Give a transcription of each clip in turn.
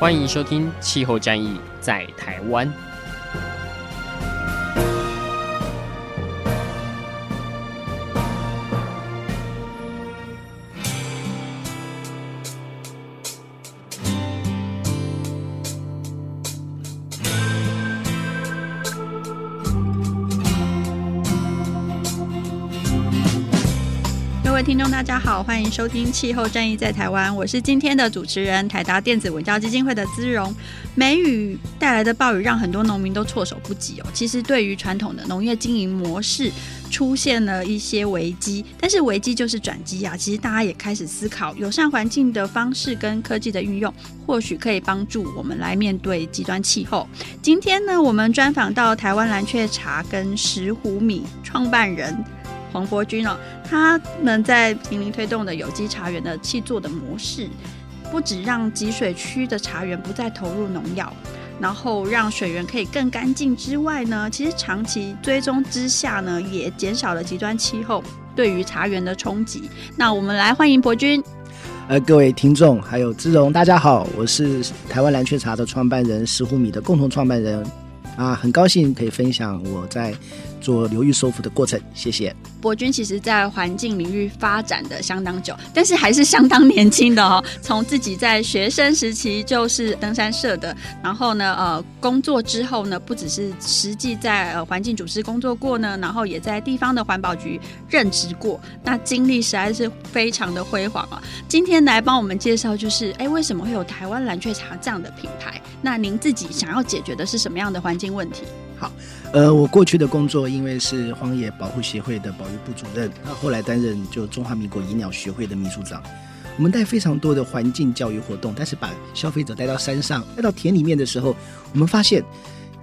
欢迎收听《气候战役在台湾》。好，欢迎收听《气候战役在台湾》，我是今天的主持人台达电子文教基金会的姿蓉。梅雨带来的暴雨让很多农民都措手不及哦。其实对于传统的农业经营模式出现了一些危机，但是危机就是转机啊。其实大家也开始思考友善环境的方式跟科技的运用，或许可以帮助我们来面对极端气候。今天呢，我们专访到台湾蓝雀茶跟石虎米创办人。黄伯钧哦，他们在坪林推动的有机茶园的契作的模式，不只让集水区的茶园不再投入农药，然后让水源可以更干净之外呢，其实长期追踪之下呢，也减少了极端气候对于茶园的冲击。那我们来欢迎伯君。呃，各位听众还有姿蓉，大家好，我是台湾蓝雀茶的创办人，石虎米的共同创办人。啊，很高兴可以分享我在做流域收复的过程，谢谢。伯君其实在环境领域发展的相当久，但是还是相当年轻的哦。从自己在学生时期就是登山社的，然后呢，呃，工作之后呢，不只是实际在呃环境组织工作过呢，然后也在地方的环保局任职过，那经历实在是非常的辉煌啊。今天来帮我们介绍，就是哎，为什么会有台湾蓝雀茶这样的品牌？那您自己想要解决的是什么样的环境问题？好，呃，我过去的工作因为是荒野保护协会的保育部主任，那后来担任就中华民国野鸟学会的秘书长。我们带非常多的环境教育活动，但是把消费者带到山上、带到田里面的时候，我们发现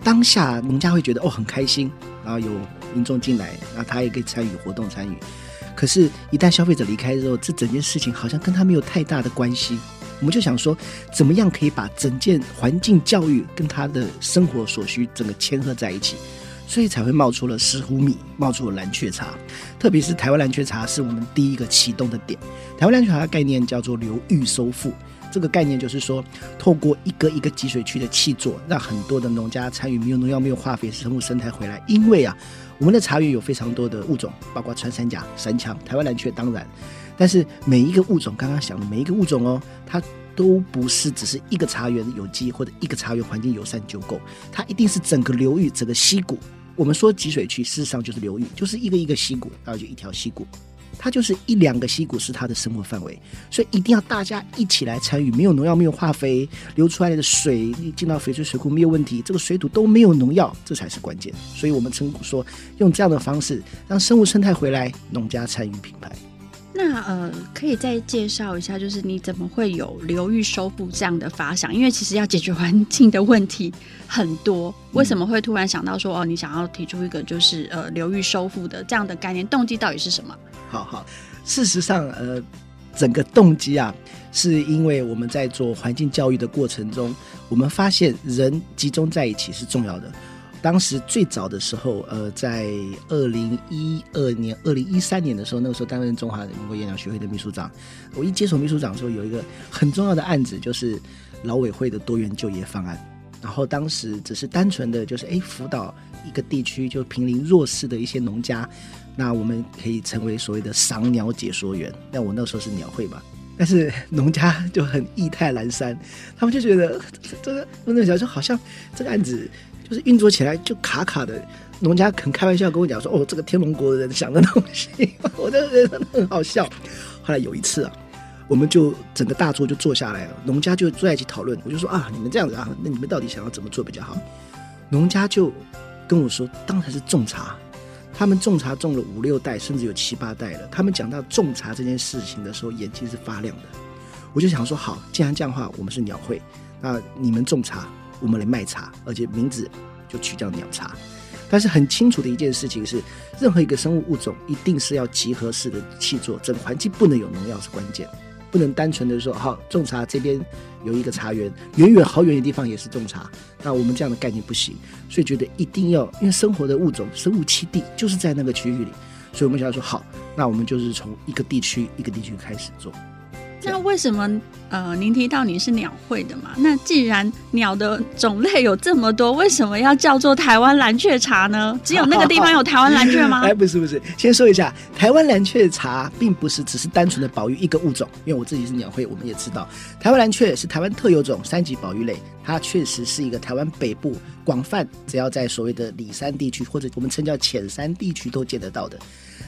当下农家会觉得哦很开心，然后有民众进来，那他也可以参与活动参与。可是，一旦消费者离开之后，这整件事情好像跟他没有太大的关系。我们就想说，怎么样可以把整件环境教育跟他的生活所需整个牵合在一起，所以才会冒出了石斛米，冒出了蓝雀茶。特别是台湾蓝雀茶是我们第一个启动的点。台湾蓝雀茶的概念叫做流域收复，这个概念就是说，透过一个一个集水区的气作，让很多的农家参与没有农药、没有化肥生物生态回来。因为啊，我们的茶园有非常多的物种，包括穿山甲、山羌、台湾蓝雀，当然。但是每一个物种，刚刚讲的每一个物种哦，它都不是只是一个茶园有机或者一个茶园环境友善就够，它一定是整个流域、整个溪谷。我们说集水区，事实上就是流域，就是一个一个溪谷，然后就一条溪谷，它就是一两个溪谷是它的生活范围，所以一定要大家一起来参与，没有农药、没有化肥，流出来的水进到翡翠水库没有问题，这个水土都没有农药，这才是关键。所以我们称说用这样的方式让生物生态回来，农家参与品牌。那呃，可以再介绍一下，就是你怎么会有流域收复这样的发想？因为其实要解决环境的问题很多，为什么会突然想到说哦，你想要提出一个就是呃流域收复的这样的概念？动机到底是什么？好好，事实上呃，整个动机啊，是因为我们在做环境教育的过程中，我们发现人集中在一起是重要的。当时最早的时候，呃，在二零一二年、二零一三年的时候，那个时候担任中华民国野鸟学会的秘书长。我一接手秘书长的时候，有一个很重要的案子，就是劳委会的多元就业方案。然后当时只是单纯的就是，哎，辅导一个地区就濒临弱势的一些农家，那我们可以成为所谓的赏鸟解说员。但我那时候是鸟会嘛，但是农家就很意态阑珊，他们就觉得 这个那个小说好像这个案子。就是运作起来就卡卡的，农家肯开玩笑跟我讲说：“哦，这个天龙国的人想的东西，我觉得很好笑。”后来有一次啊，我们就整个大桌就坐下来了，农家就坐在一起讨论。我就说：“啊，你们这样子啊，那你们到底想要怎么做比较好？”农家就跟我说：“当然是种茶，他们种茶种了五六代，甚至有七八代了。他们讲到种茶这件事情的时候，眼睛是发亮的。”我就想说，好，既然这样的话，我们是鸟会，那你们种茶，我们来卖茶，而且名字就取叫鸟茶。但是很清楚的一件事情是，任何一个生物物种一定是要集合式的去做，整个环境不能有农药是关键，不能单纯的说好种茶这边有一个茶园，远远好远的地方也是种茶，那我们这样的概念不行，所以觉得一定要，因为生活的物种生物栖地就是在那个区域里，所以我们想要说好，那我们就是从一个地区一个地区开始做。那为什么呃，您提到你是鸟会的嘛？那既然鸟的种类有这么多，为什么要叫做台湾蓝雀茶呢？只有那个地方有台湾蓝雀吗？哎，不是不是，先说一下，台湾蓝雀茶并不是只是单纯的保育一个物种，因为我自己是鸟会，我们也知道，台湾蓝雀是台湾特有种三级保育类，它确实是一个台湾北部广泛，只要在所谓的里山地区或者我们称叫浅山地区都见得到的。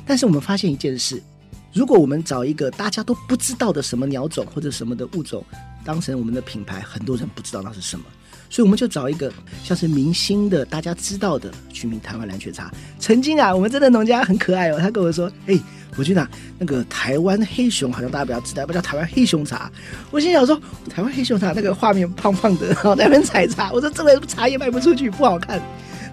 但是我们发现一件事。如果我们找一个大家都不知道的什么鸟种或者什么的物种当成我们的品牌，很多人不知道那是什么，所以我们就找一个像是明星的大家知道的取名台湾蓝雀茶。曾经啊，我们真的农家很可爱哦，他跟我说：“哎，伯钧啊，那个台湾黑熊好像大家比较知道，不叫台湾黑熊茶。”我心想说：“台湾黑熊茶那个画面胖胖的，然后在那边采茶，我说这个茶叶卖不出去，不好看。”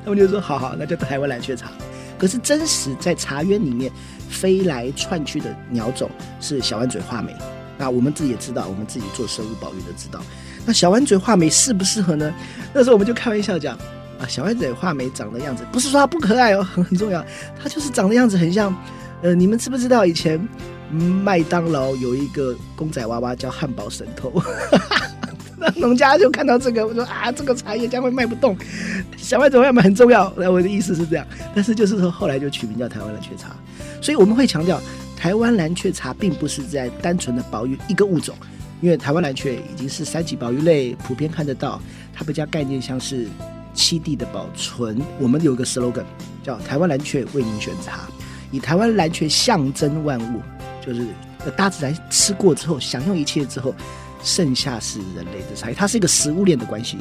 他们就说：“好好，那就台湾蓝雀茶。”可是真实在茶园里面。飞来窜去的鸟种是小弯嘴画眉，那我们自己也知道，我们自己做生物保育的知道。那小弯嘴画眉适不适合呢？那时候我们就开玩笑讲啊，小弯嘴画眉长的样子，不是说它不可爱哦，很 很重要，它就是长的样子很像。呃，你们知不知道以前麦当劳有一个公仔娃娃叫汉堡神偷？农家就看到这个，我说啊，这个茶叶将会卖不动，小弯嘴画眉很重要。那我的意思是这样，但是就是说后来就取名叫台湾蓝雀茶。所以我们会强调，台湾蓝雀茶并不是在单纯的保育一个物种，因为台湾蓝雀已经是三级保育类，普遍看得到。它比较概念像是七地的保存。我们有个 slogan 叫“台湾蓝雀为您选茶”，以台湾蓝雀象征万物，就是大自然吃过之后，享用一切之后，剩下是人类的菜。它是一个食物链的关系。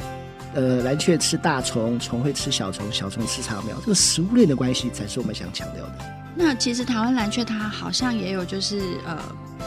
呃，蓝雀吃大虫，虫会吃小虫，小虫吃草苗，这个食物链的关系才是我们想强调的。那其实台湾蓝雀它好像也有就是呃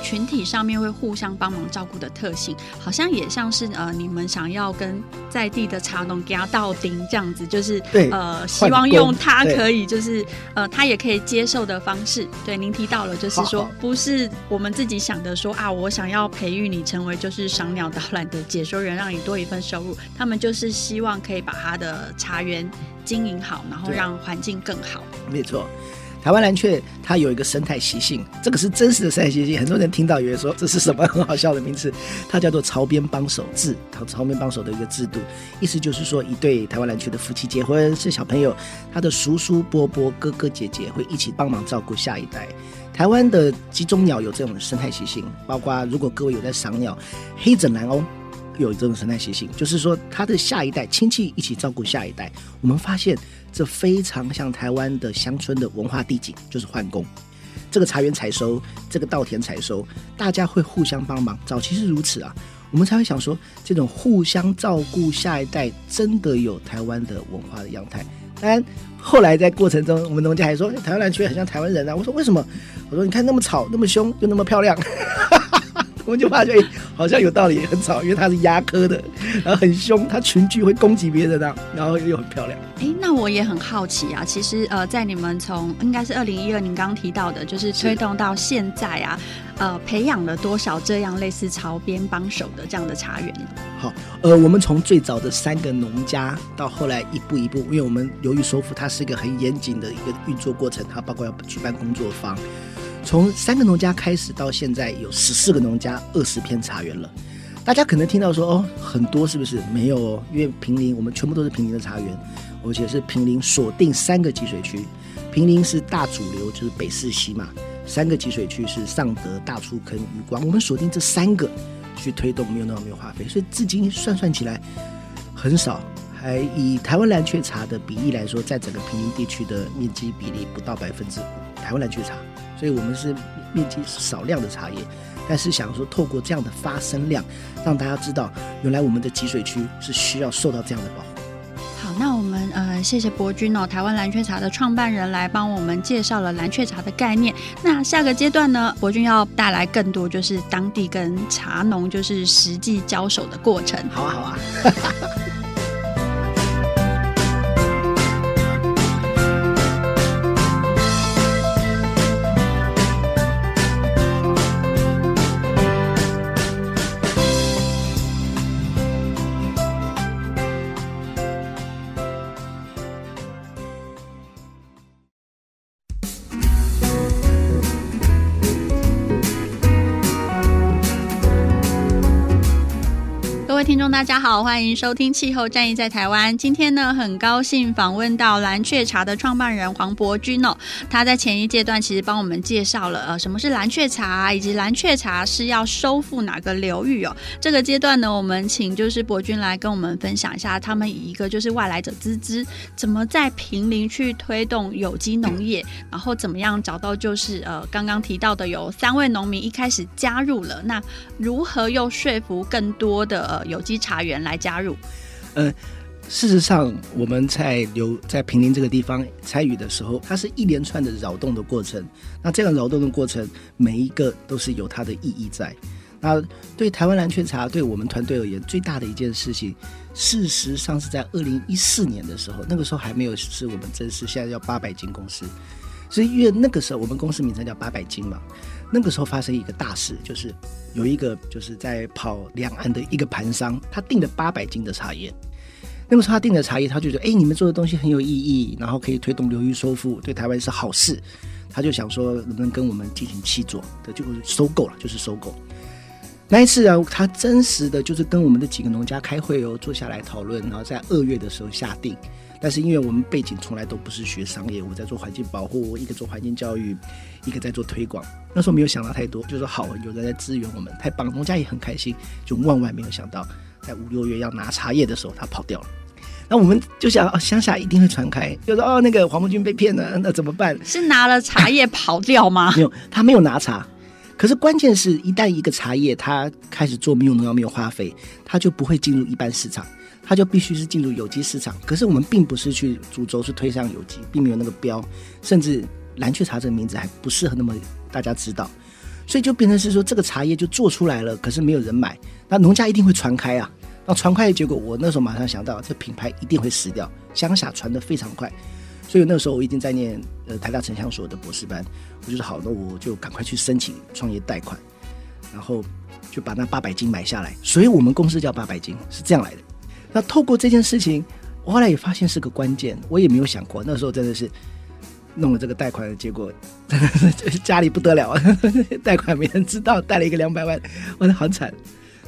群体上面会互相帮忙照顾的特性，好像也像是呃你们想要跟在地的茶农给他到顶这样子，就是对呃希望用它可以就是呃他也可以接受的方式。对，您提到了就是说不是我们自己想的说啊，我想要培育你成为就是赏鸟导览的解说员，让你多一份收入。他们就是希望可以把他的茶园经营好，然后让环境更好。没错。台湾蓝雀它有一个生态习性，这个是真实的生态习性。很多人听到以为说这是什么很好笑的名词，它叫做巢边帮手制，它巢边帮手的一个制度，意思就是说一对台湾蓝雀的夫妻结婚生小朋友，他的叔叔伯伯哥哥姐姐会一起帮忙照顾下一代。台湾的集中鸟有这种生态习性，包括如果各位有在赏鸟，黑枕蓝鸥。有这种生态习性，就是说他的下一代亲戚一起照顾下一代。我们发现这非常像台湾的乡村的文化地景，就是换工。这个茶园采收，这个稻田采收，大家会互相帮忙。早期是如此啊，我们才会想说，这种互相照顾下一代，真的有台湾的文化的样态。当然，后来在过程中，我们农家还说，台湾蓝鹊很像台湾人啊。我说为什么？我说你看那么吵，那么凶，又那么漂亮。我们就发觉，好像有道理，很吵，因为它是鸦科的，然后很凶，它群居会攻击别人啊，然后又很漂亮。哎，那我也很好奇啊，其实呃，在你们从应该是二零一二，您刚刚提到的，就是推动到现在啊，呃，培养了多少这样类似朝边帮手的这样的茶园？好，呃，我们从最早的三个农家，到后来一步一步，因为我们由于收复，它是一个很严谨的一个运作过程，它包括要举办工作坊。从三个农家开始到现在有十四个农家，二十片茶园了。大家可能听到说哦，很多是不是？没有哦，因为平林我们全部都是平林的茶园，而且是平林锁定三个集水区。平林是大主流，就是北势溪嘛。三个集水区是尚德、大出坑、余光，我们锁定这三个去推动，没有农药，没有化肥，所以至今算算起来很少。还以台湾蓝鹊茶的比例来说，在整个平林地区的面积比例不到百分之五，台湾蓝鹊茶。所以我们是面积少量的茶叶，但是想说透过这样的发生量，让大家知道，原来我们的集水区是需要受到这样的保护。好那我们呃，谢谢伯君哦，台湾蓝雀茶的创办人来帮我们介绍了蓝雀茶的概念。那下个阶段呢，伯君要带来更多就是当地跟茶农就是实际交手的过程。好啊，好啊。位听众大家好，欢迎收听《气候战役在台湾》。今天呢，很高兴访问到蓝雀茶的创办人黄伯君哦。他在前一阶段其实帮我们介绍了呃什么是蓝雀茶，以及蓝雀茶是要收复哪个流域哦。这个阶段呢，我们请就是伯君来跟我们分享一下，他们以一个就是外来者资，怎么在平林去推动有机农业，然后怎么样找到就是呃刚刚提到的有三位农民一开始加入了，那如何又说服更多的呃有机茶园来加入，呃，事实上我们在留在平林这个地方参与的时候，它是一连串的扰动的过程。那这样扰动的过程，每一个都是有它的意义在。那对台湾蓝鹊茶，对我们团队而言，最大的一件事情，事实上是在二零一四年的时候，那个时候还没有是我们正式现在叫八百金公司，所以因为那个时候我们公司名称叫八百金嘛。那个时候发生一个大事，就是有一个就是在跑两岸的一个盘商，他订了八百斤的茶叶。那个时候他订的茶叶，他就觉得，哎，你们做的东西很有意义，然后可以推动流域收复，对台湾是好事。他就想说，能不能跟我们进行契作？对，就收购了，就是收购。那一次啊，他真实的就是跟我们的几个农家开会哦，坐下来讨论，然后在二月的时候下定。但是因为我们背景从来都不是学商业，我在做环境保护，一个做环境教育，一个在做推广。那时候没有想到太多，就说好，有人在支援我们，太棒，农家也很开心。就万万没有想到，在五六月要拿茶叶的时候，他跑掉了。那我们就想，哦，乡下一定会传开，就说哦，那个黄伯钧被 骗了，那怎么办？是拿了茶叶跑掉吗？没有，他没有拿茶。可是关键是一旦一个茶叶它开始做没有农药、没有化肥，它就不会进入一般市场。它就必须是进入有机市场，可是我们并不是去主轴是推向有机，并没有那个标，甚至蓝雀茶这个名字还不适合那么大家知道，所以就变成是说这个茶叶就做出来了，可是没有人买，那农家一定会传开啊，那传开的结果，我那时候马上想到这品牌一定会死掉，乡下传得非常快，所以那时候我已经在念呃台大城乡所的博士班，我就说好，那我就赶快去申请创业贷款，然后就把那八百斤买下来，所以我们公司叫八百斤是这样来的。那透过这件事情，我后来也发现是个关键，我也没有想过。那时候真的是弄了这个贷款的结果，家里不得了，贷款没人知道，贷了一个两百万，我的好惨。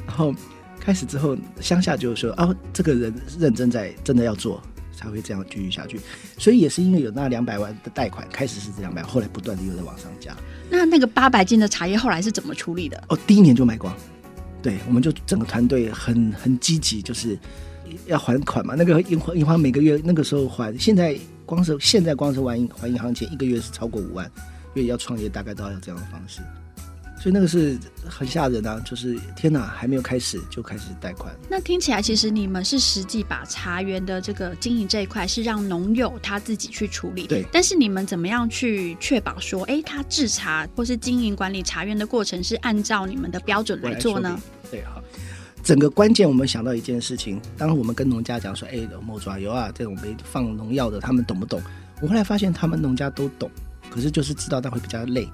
然后开始之后，乡下就说：“哦，这个人认真在，真的要做，才会这样继续下去。”所以也是因为有那两百万的贷款，开始是这两百，后来不断的又在往上加。那那个八百斤的茶叶后来是怎么处理的？哦，第一年就卖光。对，我们就整个团队很很积极，就是。要还款嘛？那个银行银行每个月那个时候还，现在光是现在光是还还银行钱，一个月是超过五万，因为要创业大概都要这样的方式，所以那个是很吓人啊！就是天哪，还没有开始就开始贷款。那听起来其实你们是实际把茶园的这个经营这一块是让农友他自己去处理，对。但是你们怎么样去确保说，哎，他制茶或是经营管理茶园的过程是按照你们的标准来做呢？对，好。整个关键，我们想到一件事情。当我们跟农家讲说：“哎，某爪油啊，这种没放农药的，他们懂不懂？”我后来发现，他们农家都懂，可是就是知道，但会比较累。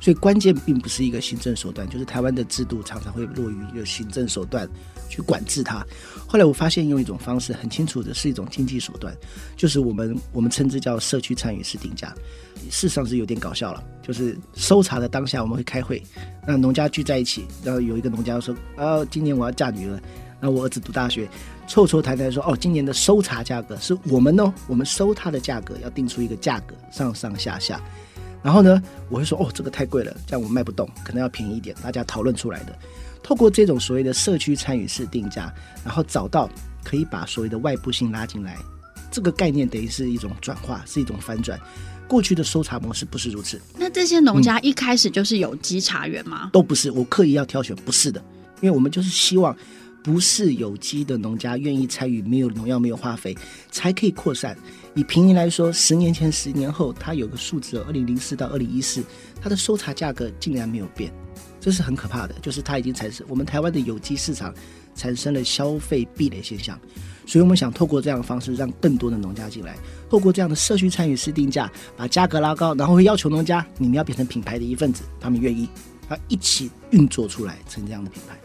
所以关键并不是一个行政手段，就是台湾的制度常常会落于一个行政手段去管制它。后来我发现，用一种方式很清楚的是一种经济手段，就是我们我们称之叫社区参与式定价。事实上是有点搞笑了，就是收茶的当下我们会开会，让农家聚在一起，然后有一个农家说：“啊，今年我要嫁女儿，那我儿子读大学，凑凑谈谈说，哦，今年的收茶价格是我们哦，我们收它的价格要定出一个价格，上上下下。”然后呢，我会说哦，这个太贵了，这样我卖不动，可能要便宜一点。大家讨论出来的，透过这种所谓的社区参与式定价，然后找到可以把所谓的外部性拉进来，这个概念等于是一种转化，是一种反转。过去的收茶模式不是如此。那这些农家一开始就是有机茶园吗？都不是，我刻意要挑选，不是的，因为我们就是希望不是有机的农家愿意参与，没有农药、没有化肥，才可以扩散。以平林来说，十年前、十年后，它有个数字，二零零四到二零一四，它的收茶价格竟然没有变，这是很可怕的。就是它已经产生，我们台湾的有机市场产生了消费壁垒现象。所以我们想透过这样的方式，让更多的农家进来，透过这样的社区参与式定价，把价格拉高，然后会要求农家，你们要变成品牌的一份子，他们愿意，要一起运作出来成这样的品牌。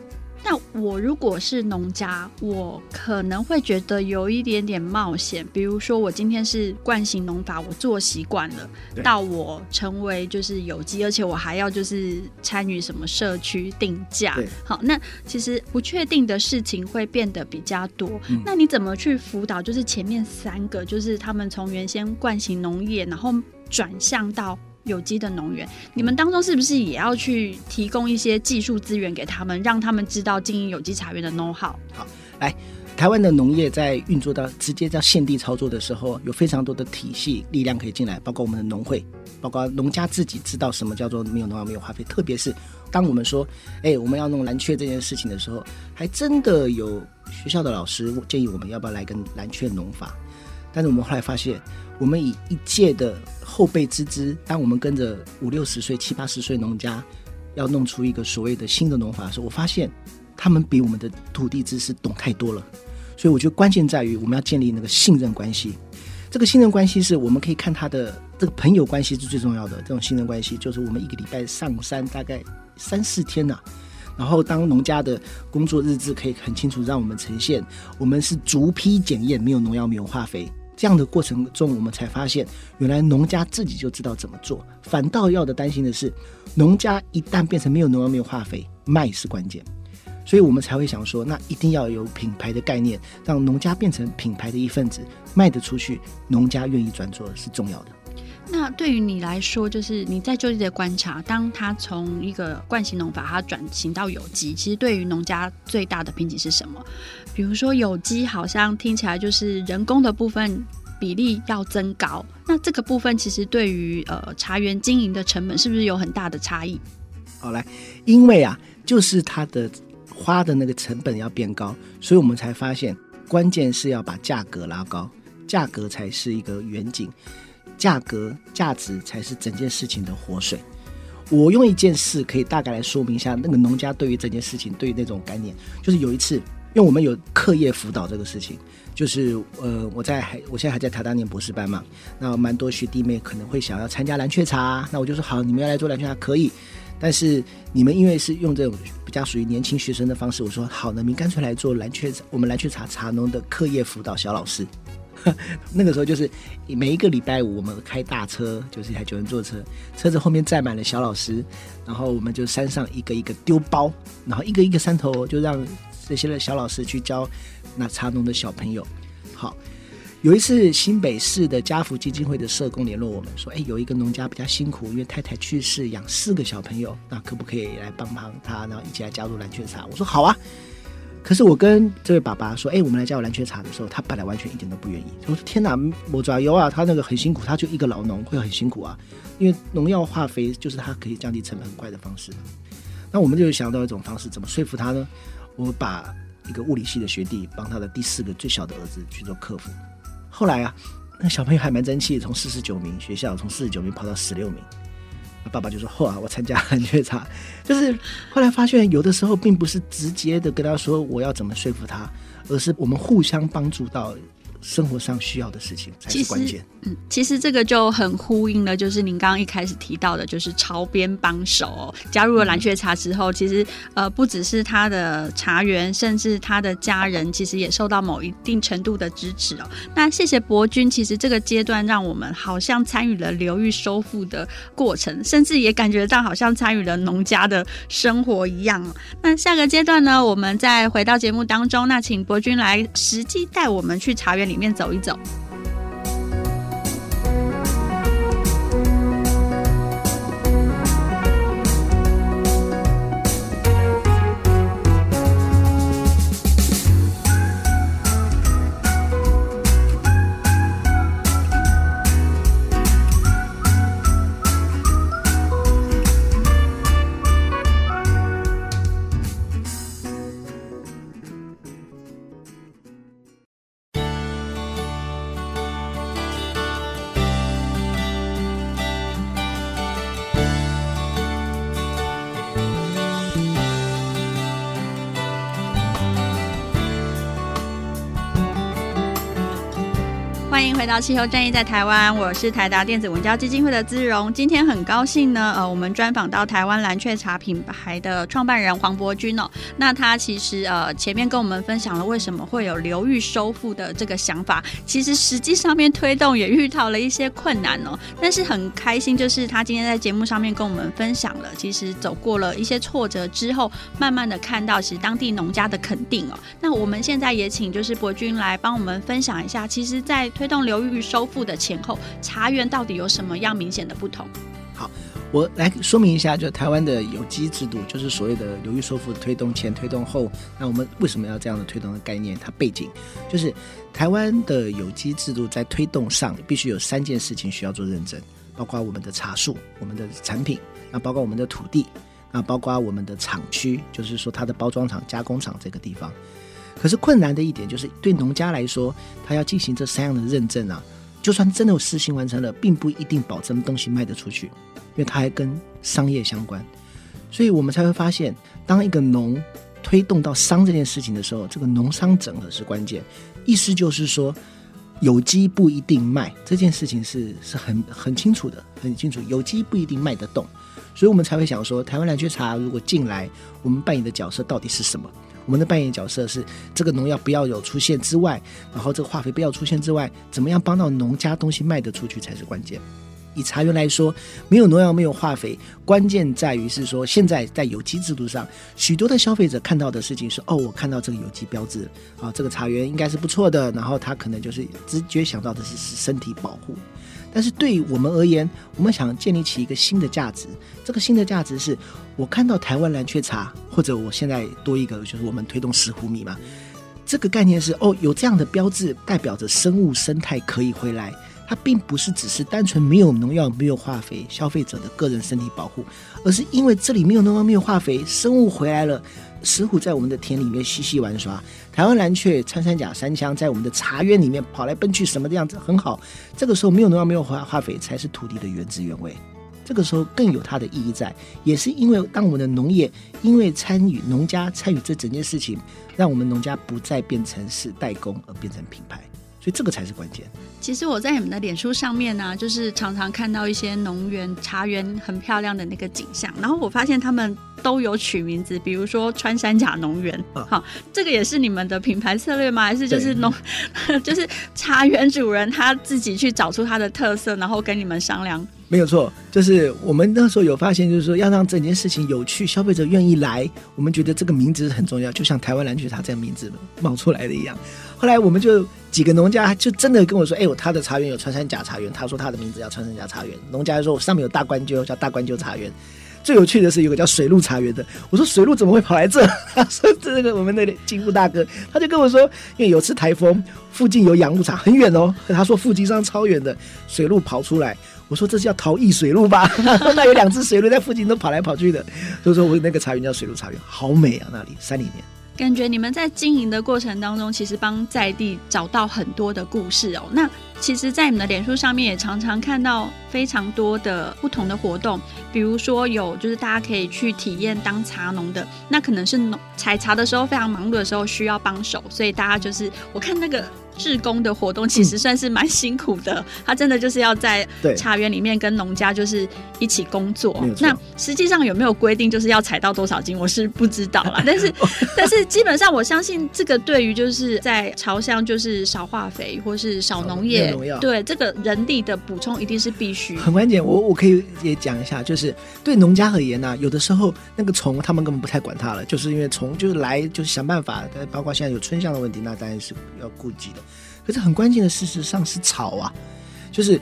那我如果是农家，我可能会觉得有一点点冒险。比如说，我今天是惯行农法，我做习惯了，到我成为就是有机，而且我还要就是参与什么社区定价。好，那其实不确定的事情会变得比较多。嗯。那你怎么去辅导？就是前面三个，就是他们从原先惯行农业，然后转向到。有机的农园，你们当中是不是也要去提供一些技术资源给他们，让他们知道经营有机茶园的 know how？好，来，台湾的农业在运作到直接在现地操作的时候，有非常多的体系力量可以进来，包括我们的农会，包括农家自己知道什么叫做没有农药、没有化肥。特别是当我们说，哎，我们要弄蓝雀这件事情的时候，还真的有学校的老师建议我们要不要来跟蓝雀农法，但是我们后来发现。我们以一届的后辈之资，当我们跟着五六十岁、七八十岁农家，要弄出一个所谓的新的农法的时候，我发现他们比我们的土地知识懂太多了。所以我觉得关键在于我们要建立那个信任关系。这个信任关系是我们可以看他的这个朋友关系是最重要的。这种信任关系就是我们一个礼拜上山大概三四天呐、然后当农家的工作日志可以很清楚让我们呈现，我们是逐批检验，没有农药，没有化肥。这样的过程中，我们才发现，原来农家自己就知道怎么做。反倒要的担心的是，农家一旦变成没有农药、没有化肥，卖是关键。所以我们才会想说，那一定要有品牌的概念，让农家变成品牌的一份子，卖得出去，农家愿意转做是重要的。那对于你来说，就是你在就地的观察，当他从一个惯性农法，他转型到有机，其实对于农家最大的瓶颈是什么？比如说有机，好像听起来就是人工的部分比例要增高，那这个部分其实对于呃茶园经营的成本是不是有很大的差异？好来，因为啊，就是它的花的那个成本要变高，所以我们才发现关键是要把价格拉高，价格才是一个远景。价格价值才是整件事情的活水。我用一件事可以大概来说明一下，那个农家对于这件事情，对于那种概念，就是有一次，因为我们有课业辅导这个事情，就是呃，我在还我现在还在台大念博士班嘛，那蛮多学弟妹可能会想要参加蓝鹊茶，那我就说好，你们要来做蓝鹊茶可以，但是你们因为是用这种比较属于年轻学生的方式，我说好，那你干脆来做蓝鹊茶，我们蓝鹊茶茶农的课业辅导小老师。那个时候就是每一个礼拜五，我们开大车，就是一台九人座车，车子后面载满了小老师，然后我们就山上一个一个丢包，然后一个一个山头就让这些的小老师去教那茶农的小朋友。好，有一次新北市的家福基金会的社工联络我们说，哎，有一个农家比较辛苦，因为太太去世，养四个小朋友，那可不可以来帮帮他，然后一起来加入蓝鹊茶？我说好啊。可是我跟这位爸爸说：“哎、我们来加入蓝雀茶的时候，他本来完全一点都不愿意。我说：天哪，我抓油啊！他那个很辛苦，他就一个老农会很辛苦啊。因为农药化肥就是他可以降低成本很快的方式。那我们就想到一种方式，怎么说服他呢？我把一个物理系的学弟帮他的第四个最小的儿子去做客服。后来啊，那小朋友还蛮争气，从四十九名学校从四十九名跑到十六名。”爸爸就说：“嚯啊，我参加蓝鹊茶，就是后来发现，有的时候并不是直接的跟他说我要怎么说服他，而是我们互相帮助到。”生活上需要的事情才是关键。嗯，其实这个就很呼应了，就是您刚刚一开始提到的，就是潮边帮手哦。加入了蓝雀茶之后，其实呃不只是他的茶园，甚至他的家人，其实也受到某一定程度的支持哦。那谢谢伯君，其实这个阶段让我们好像参与了流域收复的过程，甚至也感觉到好像参与了农家的生活一样。那下个阶段呢，我们再回到节目当中，那请伯君来实际带我们去茶园里。里面走一走。欢迎回到气候战役在台湾，我是台达电子文教基金会的姿荣。今天很高兴呢，呃，我们专访到台湾蓝雀茶品牌的创办人黄伯君哦。那他其实呃前面跟我们分享了为什么会有流域收复的这个想法，其实实际上面推动也遇到了一些困难哦。但是很开心，就是他今天在节目上面跟我们分享了，其实走过了一些挫折之后，慢慢的看到其实当地农家的肯定哦。那我们现在也请就是伯君来帮我们分享一下，其实，在推推动流域收复的前后，茶园到底有什么样明显的不同？好，我来说明一下，就台湾的有机制度，就是所谓的流域收复推动前、推动后。那我们为什么要这样的推动的概念？它背景就是台湾的有机制度在推动上，必须有三件事情需要做认证，包括我们的茶树、我们的产品，那包括我们的土地，那包括我们的厂区，就是说它的包装厂、加工厂这个地方。可是困难的一点就是，对农家来说，他要进行这三样的认证啊，就算真的有实行完成了，并不一定保证东西卖得出去，因为它还跟商业相关。所以我们才会发现，当一个农推动到商这件事情的时候，这个农商整合是关键。意思就是说，有机不一定卖这件事情是是很很清楚的，很清楚，有机不一定卖得动。所以我们才会想说，台湾蓝鹊茶如果进来，我们扮演的角色到底是什么？我们的扮演角色是这个农药不要有出现之外，然后这个化肥不要出现之外，怎么样帮到农家东西卖得出去才是关键。以茶园来说，没有农药，没有化肥，关键在于是说，现在在有机制度上，许多的消费者看到的事情是：哦，我看到这个有机标志，啊，这个茶园应该是不错的，然后他可能就是直觉想到的是是身体保护。但是对于我们而言，我们想建立起一个新的价值。这个新的价值是，我看到台湾蓝鹊茶，或者我现在多一个，就是我们推动石斛米嘛。这个概念是，哦，有这样的标志，代表着生物生态可以回来。它并不是只是单纯没有农药、没有化肥，消费者的个人身体保护，而是因为这里没有农药、没有化肥，生物回来了。石虎在我们的田里面嬉戏玩耍，台湾蓝雀穿山甲山枪在我们的茶园里面跑来奔去，什么的样子很好。这个时候没有农药，没有化化肥，才是土地的原汁原味。这个时候更有它的意义在，也是因为当我们的农业因为参与农家参与这整件事情，让我们农家不再变成是代工，而变成品牌。所以这个才是关键。其实我在你们的脸书上面呢、啊，就是常常看到一些农园茶园很漂亮的那个景象，然后我发现他们都有取名字，比如说穿山甲农园，啊、好，这个也是你们的品牌策略吗？还是就是农，就是茶园主人他自己去找出他的特色，然后跟你们商量？没有错，就是我们那时候有发现，就是说要让整件事情有趣，消费者愿意来，我们觉得这个名字很重要，就像台湾蓝鹊茶这样名字冒出来的一样。后来我们就几个农家就真的跟我说：“哎呦，他的茶园有穿山甲茶园。”他说他的名字叫穿山甲茶园。农家说：“我上面有大关鸠，叫大关鸠茶园。”最有趣的是有个叫水鹿茶园的。我说：“水鹿怎么会跑来这？”他说：“这个我们的金富大哥，他就跟我说，因为有次台风，附近有养鹿场，很远哦。他说附近山超远的，水鹿跑出来。”我说这是叫逃逸水鹿吧？那有两只水鹿在附近都跑来跑去的，所以说我那个茶园叫水鹿茶园，好美啊！那里山里面，感觉你们在经营的过程当中，其实帮在地找到很多的故事哦。那其实，在你们的脸书上面也常常看到非常多的不同的活动，比如说有就是大家可以去体验当茶农的，那可能是农采茶的时候非常忙碌的时候需要帮手，所以大家就是我看那个。志工的活动其实算是蛮辛苦的，嗯，他真的就是要在茶园里面跟农家就是一起工作。那实际上有没有规定就是要采到多少斤，我是不知道啦。但是 但是基本上我相信这个对于就是在朝向就是少化肥或是少农业，对这个人力的补充一定是必须。很关键，我我可以也讲一下，就是对农家而言呢，啊，有的时候那个虫他们根本不太管它了，就是因为虫就是来就是想办法，包括现在有春象的问题，那当然是要顾及的。可是很关键的，事实上是草啊，就是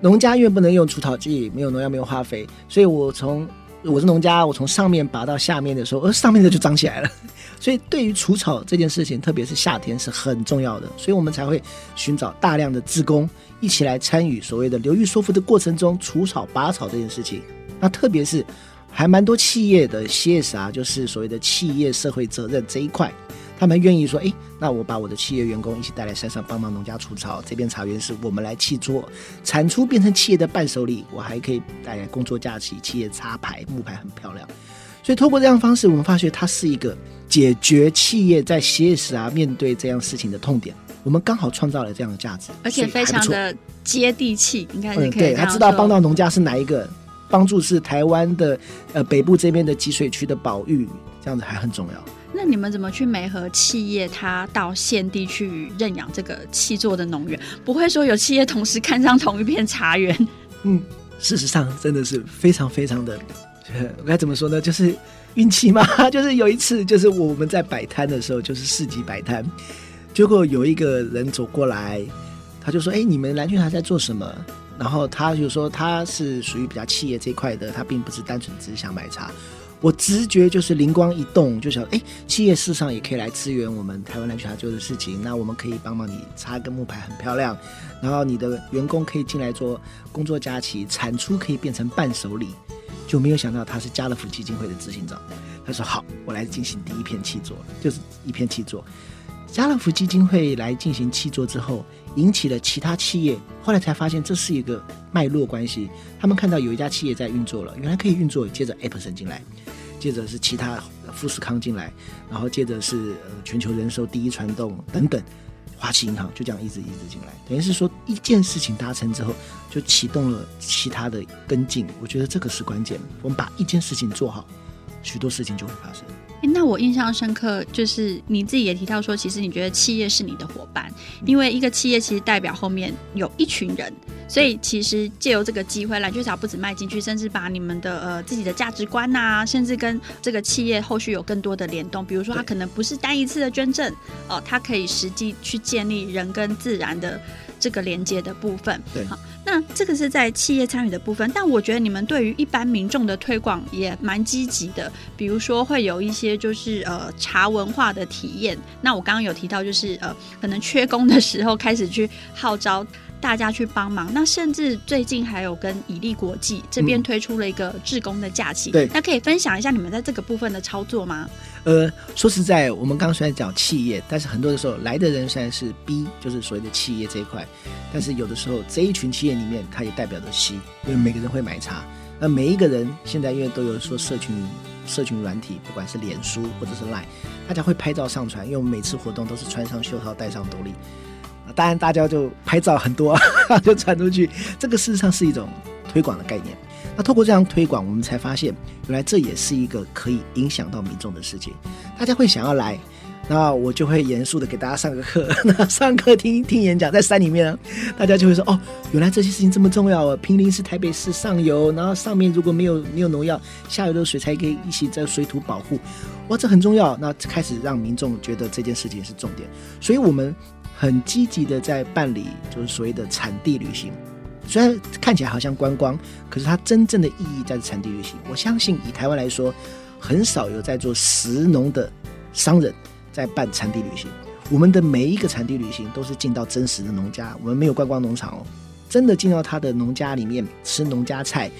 农家因为不能用除草剂，没有农药，没有化肥，所以我从我是农家，我从上面拔到下面的时候，而上面的就长起来了。所以对于除草这件事情，特别是夏天是很重要的，所以我们才会寻找大量的志工一起来参与所谓的流域收复的过程中除草拔草这件事情。那特别是还蛮多企业的 CSR，就是所谓的企业社会责任这一块。他们愿意说：“哎，那我把我的企业员工一起带来山上帮忙农家除草，这边茶园是我们来契作，产出变成企业的伴手礼，我还可以带来工作假期，企业插牌木牌很漂亮。所以透过这样方式，我们发觉它是一个解决企业在歇时啊面对这样事情的痛点。我们刚好创造了这样的价值，而且非常的接地气，应该是可以、嗯。对，他知道帮到农家是哪一个，帮助是台湾的呃北部这边的集水区的保育，这样子还很重要。那你们怎么去媒合企业，他到现地去认养这个气作的农园？不会说有企业同时看上同一片茶园？嗯，事实上真的是非常非常的，我该怎么说呢？就是运气嘛。就是有一次，就是我们在摆摊的时候，就是市集摆摊。结果有一个人走过来，他就说：“哎，你们蓝雀茶在做什么？”然后他就说：“他是属于比较企业这一块的，他并不是单纯只是想买茶。”我直觉就是灵光一动，就想：“哎，企业事实上也可以来支援我们台湾蓝雀茶做的事情。那我们可以帮忙你插个木牌，很漂亮。然后你的员工可以进来做工作假期，产出可以变成伴手礼。”就没有想到他是家乐福基金会的执行长。他说：“好，我来进行第一片契作，就是一片契作。”家乐福基金会来进行契作之后，引起了其他企业，后来才发现这是一个脉络关系。他们看到有一家企业在运作了，原来可以运作，接着 Epson 进来，接着是其他富士康进来，然后接着是呃全球人寿第一传动等等，花旗银行就这样一直一直进来。等于是说一件事情达成之后，就启动了其他的跟进。我觉得这个是关键，我们把一件事情做好，许多事情就会发生。那我印象深刻，就是你自己也提到说，其实你觉得企业是你的伙伴，因为一个企业其实代表后面有一群人，所以其实借由这个机会，蓝雀茶不止卖进去，甚至把你们的呃自己的价值观啊，甚至跟这个企业后续有更多的联动，比如说它可能不是单一次的捐赠，哦、呃，它可以实际去建立人跟自然的。这个连接的部分，对，好，那这个是在企业参与的部分，但我觉得你们对于一般民众的推广也蛮积极的，比如说会有一些就是呃茶文化的体验，那我刚刚有提到就是呃可能缺工的时候开始去号召。大家去帮忙，那甚至最近还有跟以利国际这边推出了一个志工的假期，嗯、对，那可以分享一下你们在这个部分的操作吗？呃，说实在，我们刚刚虽然讲企业，但是很多的时候来的人虽然是 B，就是所谓的企业这一块，但是有的时候这一群企业里面，它也代表着 C，因为每个人会买茶，那每一个人现在因为都有说社群社群软体，不管是脸书或者是 Line，大家会拍照上传，因为我们每次活动都是穿上袖套，戴上斗笠。当然，大家就拍照很多，就传出去。这个事实上是一种推广的概念。那透过这样推广，我们才发现，原来这也是一个可以影响到民众的事情。大家会想要来，那我就会严肃的给大家上个课。那上课听听演讲，在山里面，大家就会说：哦，原来这些事情这么重要啊！平林是台北市上游，然后上面如果没有没有农药，下游的水才可以一起在水土保护。哇，这很重要。那开始让民众觉得这件事情是重点，所以我们。很积极的在办理，就是所谓的产地旅行。虽然看起来好像观光，可是它真正的意义在产地旅行。我相信以台湾来说，很少有在做食农的商人在办产地旅行。我们的每一个产地旅行都是进到真实的农家，我们没有观光农场哦，真的进到他的农家里面吃农家菜，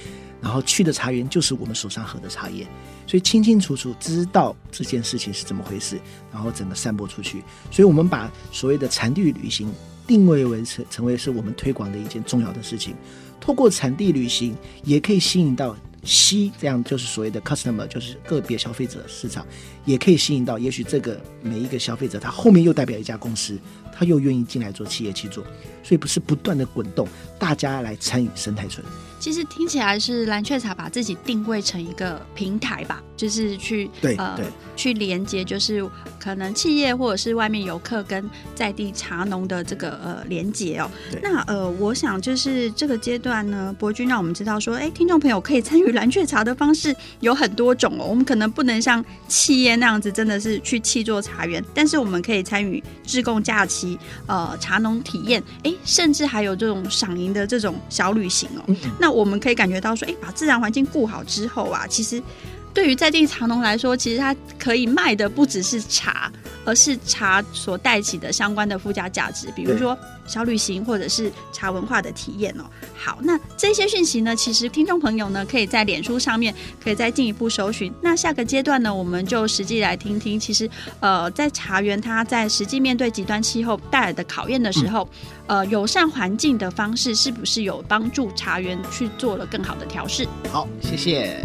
然后去的茶园就是我们手上喝的茶叶。所以清清楚楚知道这件事情是怎么回事，然后整个散播出去。所以我们把所谓的产地旅行定位为成成为是我们推广的一件重要的事情。透过产地旅行，也可以吸引到 C 这样就是所谓的 customer，就是个别消费者市场，也可以吸引到也许这个每一个消费者，他后面又代表一家公司，他又愿意进来做企业去做，所以不是不断的滚动，大家来参与生态村。其实听起来是蓝雀茶把自己定位成一个平台吧，就是去对呃对去连接，就是可能企业或者是外面游客跟在地茶农的这个呃连接哦。那呃，我想就是这个阶段呢，伯君让我们知道说，哎，听众朋友可以参与蓝雀茶的方式有很多种哦。我们可能不能像企业那样子，真的是去气做茶园，但是我们可以参与自贡假期、呃茶农体验，哎，甚至还有这种赏银的这种小旅行哦。那那我我们可以感觉到说，哎，把自然环境顾好之后啊，其实对于在地茶农来说，其实它可以卖的不只是茶，而是茶所带起的相关的附加价值，比如说小旅行或者是茶文化的体验哦。好，那这些讯息呢，其实听众朋友呢，可以在脸书上面可以再进一步搜寻。那下个阶段呢，我们就实际来听听，其实呃，在茶园它在实际面对极端气候带来的考验的时候。嗯呃，友善环境的方式是不是有帮助茶园去做了更好的调试？好，谢谢。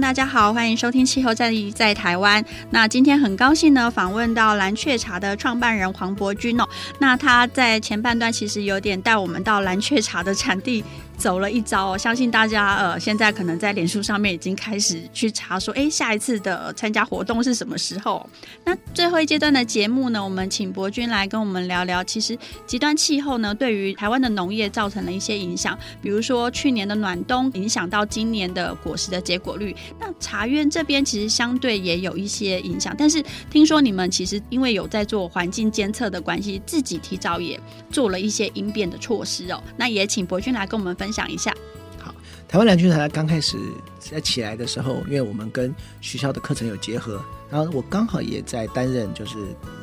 大家好，欢迎收听气候战役在台湾。那今天很高兴呢，访问到蓝雀茶的创办人黄伯君哦。那他在前半段其实有点带我们到蓝雀茶的产地。走了一遭哦，相信大家呃，现在可能在脸书上面已经开始去查说，哎，下一次的参加活动是什么时候？那最后一阶段的节目呢，我们请伯君来跟我们聊聊，其实极端气候呢，对于台湾的农业造成了一些影响，比如说去年的暖冬影响到今年的果实的结果率。那茶园这边其实相对也有一些影响，但是听说你们其实因为有在做环境监测的关系，自己提早也做了一些应变的措施哦。那也请博君来跟我们分享。一下，好，台湾蓝军团刚开始在起来的时候，因为我们跟学校的课程有结合，然后我刚好也在担任就是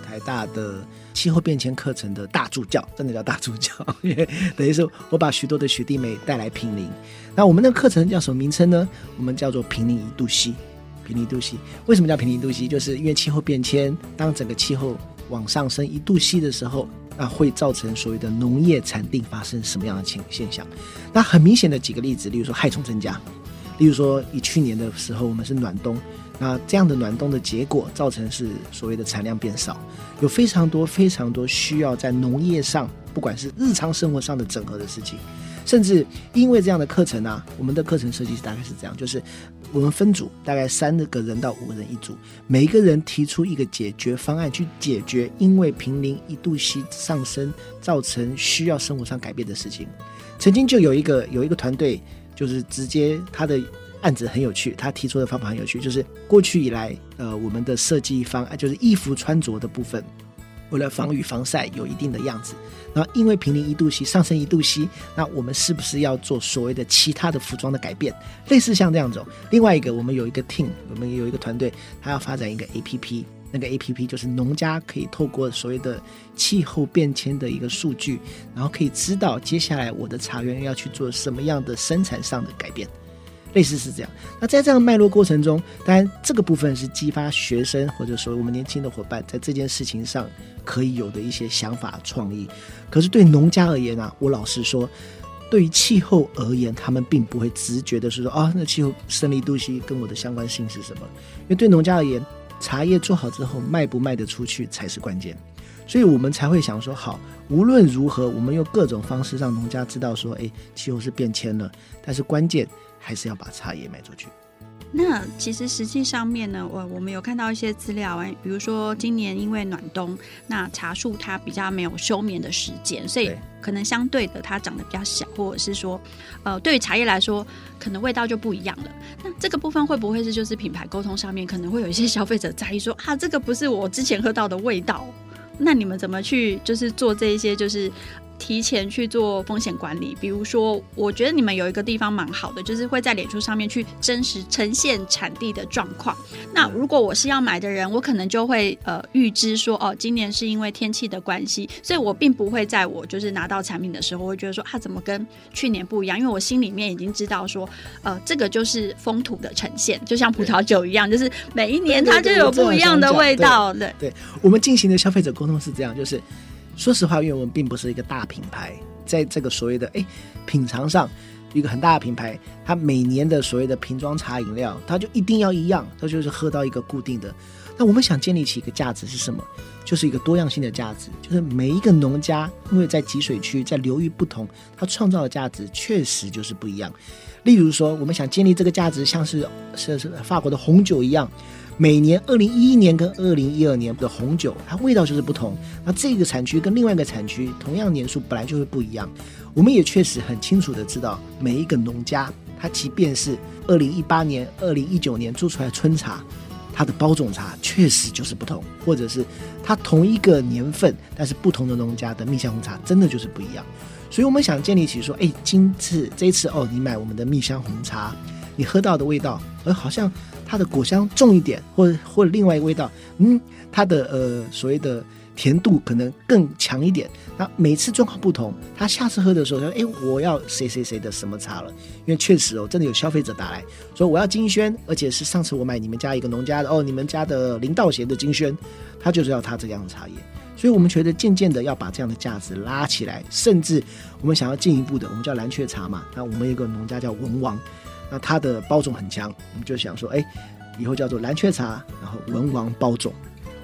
台大的气候变迁课程的大助教，真的叫大助教，因为等于是我把许多的学弟妹带来平林。那我们的课程叫什么名称呢？我们叫做坪林一度 C，坪林一度西。为什么叫坪林一度西就是因为气候变迁，当整个气候往上升一度西的时候。那会造成所谓的农业产地发生什么样的情现象？那很明显的几个例子，例如说害虫增加，例如说以去年的时候我们是暖冬，那这样的暖冬的结果造成是所谓的产量变少，有非常多非常多需要在农业上，不管是日常生活上的整合的事情。甚至因为这样的课程啊，我们的课程设计大概是这样，就是我们分组，大概三个人到五个人一组，每一个人提出一个解决方案去解决因为平林一度吸上升造成需要生活上改变的事情。曾经就有一个有一个团队，就是直接他的案子很有趣，他提出的方法很有趣，就是过去以来，呃，我们的设计方案就是衣服穿着的部分。为了防雨防晒有一定的样子，然后因为平林一度 C 上升一度 C，那我们是不是要做所谓的其他的服装的改变？类似像这样子。另外一个，我们有一个 team，我们有一个团队，他要发展一个 APP，那个 APP 就是农家可以透过所谓的气候变迁的一个数据，然后可以知道接下来我的茶园要去做什么样的生产上的改变。类似是这样，那在这样脉络过程中，当然这个部分是激发学生或者说我们年轻的伙伴在这件事情上可以有的一些想法创意。可是对农家而言啊，我老实说，对于气候而言，他们并不会直觉的是说啊，那气候升一度 C 跟我的相关性是什么？因为对农家而言，茶叶做好之后卖不卖得出去才是关键。所以我们才会想说，好，无论如何，我们用各种方式让农家知道说，哎，气候是变迁了，但是关键。还是要把茶叶卖出去。那其实实际上面呢，我我们有看到一些资料啊，比如说今年因为暖冬，那茶树它比较没有休眠的时间，所以可能相对的它长得比较小，或者是说，呃，对于茶叶来说，可能味道就不一样了。那这个部分会不会是就是品牌沟通上面可能会有一些消费者在意说 啊，这个不是我之前喝到的味道？那你们怎么去就是做这一些就是？提前去做风险管理，比如说，我觉得你们有一个地方蛮好的，就是会在脸书上面去真实呈现产地的状况。那如果我是要买的人，我可能就会呃预知说，哦，今年是因为天气的关系，所以我并不会在我就是拿到产品的时候，会觉得说啊，怎么跟去年不一样？因为我心里面已经知道说，呃，这个就是风土的呈现，就像葡萄酒一样，就是每一年它就有不一样的味道。对，对，我们进行的消费者沟通是这样，就是。说实话，因为我们并不是一个大品牌，在这个所谓的哎品尝上，一个很大的品牌，它每年的所谓的瓶装茶饮料，它就一定要一样，它就是喝到一个固定的。那我们想建立起一个价值是什么？就是一个多样性的价值，就是每一个农家，因为在集水区，在流域不同，它创造的价值确实就是不一样。例如说，我们想建立这个价值，像是是是法国的红酒一样。每年二零一一年跟二零一二年的红酒，它味道就是不同。那这个产区跟另外一个产区，同样年数本来就会不一样。我们也确实很清楚的知道，每一个农家，他即便是二零一八年、二零一九年做出来春茶，它的包种茶确实就是不同，或者是它同一个年份，但是不同的农家的蜜香红茶真的就是不一样。所以我们想建立起说，哎，今次这次哦，你买我们的蜜香红茶，你喝到的味道，呃，好像。它的果香重一点，或者或者另外一个味道，嗯，它的呃所谓的甜度可能更强一点。那每次状况不同，他下次喝的时候说，哎，我要谁谁谁的什么茶了？因为确实哦，真的有消费者打来说我要金萱，而且是上次我买你们家一个农家的哦，你们家的林道贤的金萱，他就是要他这样的茶叶。所以我们觉得渐渐的要把这样的价值拉起来，甚至我们想要进一步的，我们叫蓝鹊茶嘛。那我们有个农家叫文王。那它的包种很强，我们就想说，哎，以后叫做蓝雀茶，然后文王包种，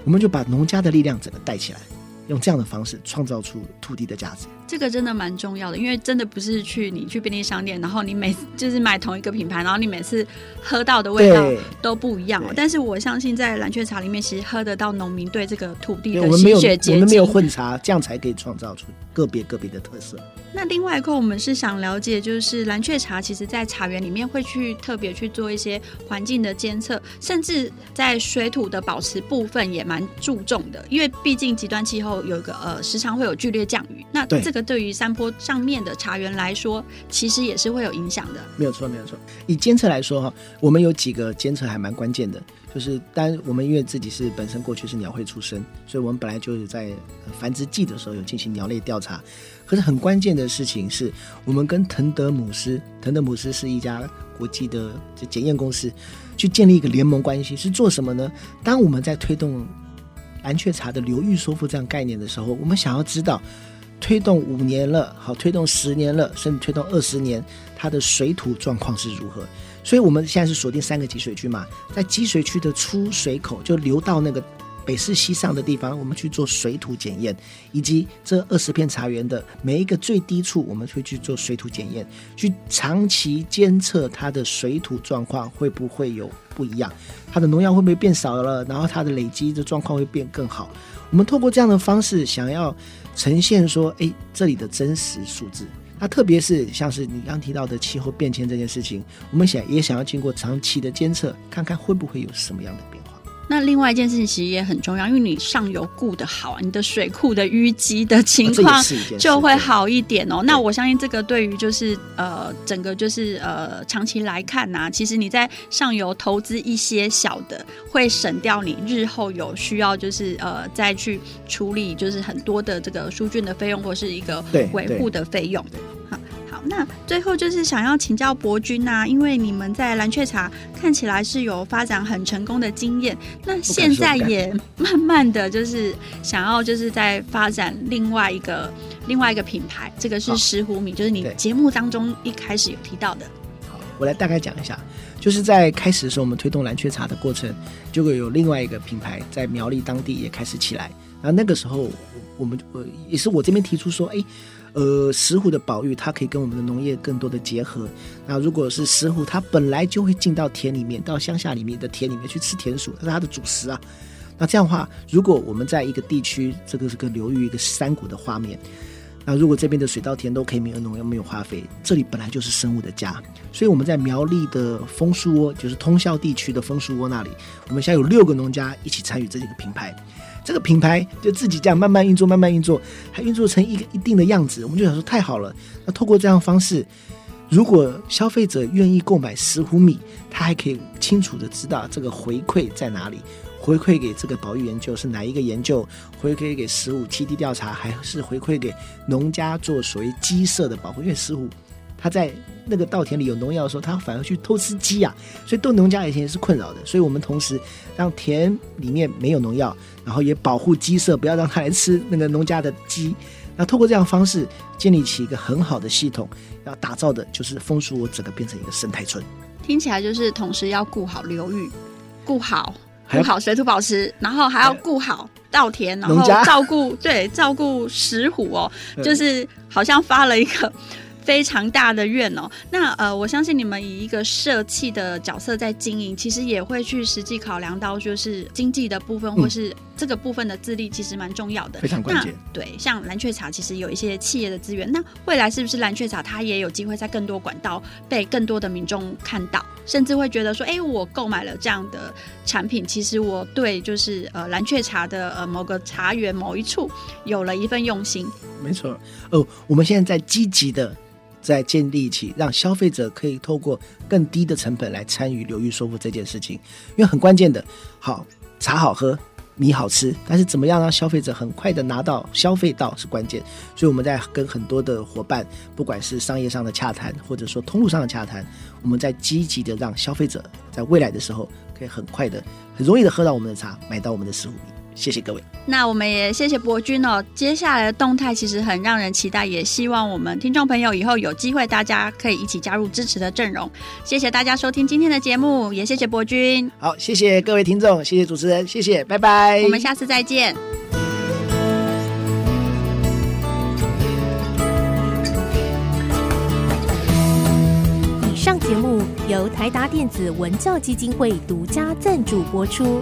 我们就把农家的力量整个带起来。用这样的方式创造出土地的价值，这个真的蛮重要的，因为真的不是去你去便利商店，然后你每就是买同一个品牌，然后你每次喝到的味道都不一样哦。但是我相信在蓝雀茶里面，其实喝得到农民对这个土地的心血结晶。我们没有混茶，这样才可以创造出个别个别的特色。那另外一块，我们是想了解，就是蓝雀茶其实在茶园里面会去特别去做一些环境的监测，甚至在水土的保持部分也蛮注重的，因为毕竟极端气候。有一个呃，时常会有剧烈降雨，那这个对于山坡上面的茶园来说，其实也是会有影响的。没有错，没有错。以监测来说哈，我们有几个监测还蛮关键的，就是当我们因为自己是本身过去是鸟会出身，所以我们本来就是在繁殖季的时候有进行鸟类调查。可是很关键的事情是，我们跟腾德姆斯，腾德姆斯是一家国际的检验公司，去建立一个联盟关系，是做什么呢？当我们在推动。蓝雀茶的流域说服这样概念的时候，我们想要知道，推动五年了，好，推动十年了，甚至推动二十年，它的水土状况是如何？所以我们现在是锁定三个集水区嘛，在集水区的出水口就流到那个。北势溪上的地方，我们去做水土检验，以及这二十片茶园的每一个最低处，我们会去做水土检验，去长期监测它的水土状况会不会有不一样，它的农药会不会变少了，然后它的累积的状况会变更好。我们透过这样的方式，想要呈现说，哎，这里的真实数字。那特别是像是你刚提到的气候变迁这件事情，我们想也想要经过长期的监测，看看会不会有什么样的变化。那另外一件事情其实也很重要，因为你上游顾得好，你的水库的淤积的情况就会好一点哦。那我相信这个对于就是呃整个就是呃长期来看呐、啊，其实你在上游投资一些小的，会省掉你日后有需要就是呃再去处理就是很多的这个疏浚的费用或是一个维护的费用。那最后就是想要请教博君呐，因为你们在蓝雀茶看起来是有发展很成功的经验，那现在也 慢慢的就是想要就是在发展另外一个另外一个品牌，这个是石斛米，就是你节目当中一开始有提到的。好，我来大概讲一下，就是在开始的时候，我们推动蓝雀茶的过程，就会有另外一个品牌在苗栗当地也开始起来，然后那个时候我们我也是我这边提出说，哎。呃，石虎的保育，它可以跟我们的农业更多的结合。那如果是石虎，它本来就会进到田里面，到乡下里面的田里面去吃田鼠，它是它的主食啊。那这样的话，如果我们在一个地区，这个是个流域，一个山谷的画面，那如果这边的水稻田都可以没有农药、没有化肥，这里本来就是生物的家。所以我们在苗栗的枫树窝，就是通霄地区的枫树窝那里，我们现在有六个农家一起参与这几个品牌。这个品牌就自己这样慢慢运作，慢慢运作，还运作成一个一定的样子，我们就想说太好了。那透过这样方式，如果消费者愿意购买石虎米，他还可以清楚的知道这个回馈在哪里，回馈给这个保育研究是哪一个研究，回馈给石虎栖地调查，还是回馈给农家做所谓鸡舍的保护，因为石虎。他在那个稻田里有农药的时候，他反而去偷吃鸡啊，所以对农家以前也是困扰的。所以我们同时让田里面没有农药，然后也保护鸡舍，不要让它来吃那个农家的鸡。那透过这样的方式建立起一个很好的系统，要打造的就是枫树窝整个变成一个生态村。听起来就是同时要顾好流域，顾好顾好水土保持，然后还要顾好稻田，然后照顾对照顾石虎哦，就是好像发了一个。非常大的愿哦，那呃，我相信你们以一个社企的角色在经营，其实也会去实际考量到，就是经济的部分，或是这个部分的自立，其实蛮重要的，非常关键。对，像蓝雀茶，其实有一些企业的资源，那未来是不是蓝雀茶它也有机会在更多管道被更多的民众看到，甚至会觉得说，哎，我购买了这样的产品，其实我对就是呃蓝雀茶的呃某个茶园某一处有了一份用心。没错，哦，我们现在在积极的。在建立起让消费者可以透过更低的成本来参与流域说服这件事情，因为很关键的，好茶好喝，米好吃，但是怎么样让消费者很快的拿到消费到是关键。所以我们在跟很多的伙伴，不管是商业上的洽谈，或者说通路上的洽谈，我们在积极的让消费者在未来的时候可以很快的、很容易的喝到我们的茶，买到我们的食物。谢谢各位。那我们也谢谢博君哦。接下来的动态其实很让人期待，也希望我们听众朋友以后有机会，大家可以一起加入支持的阵容。谢谢大家收听今天的节目，也谢谢博君。好，谢谢各位听众，谢谢主持人，谢谢，拜拜。我们下次再见。以上节目由台达电子文教基金会独家赞助播出。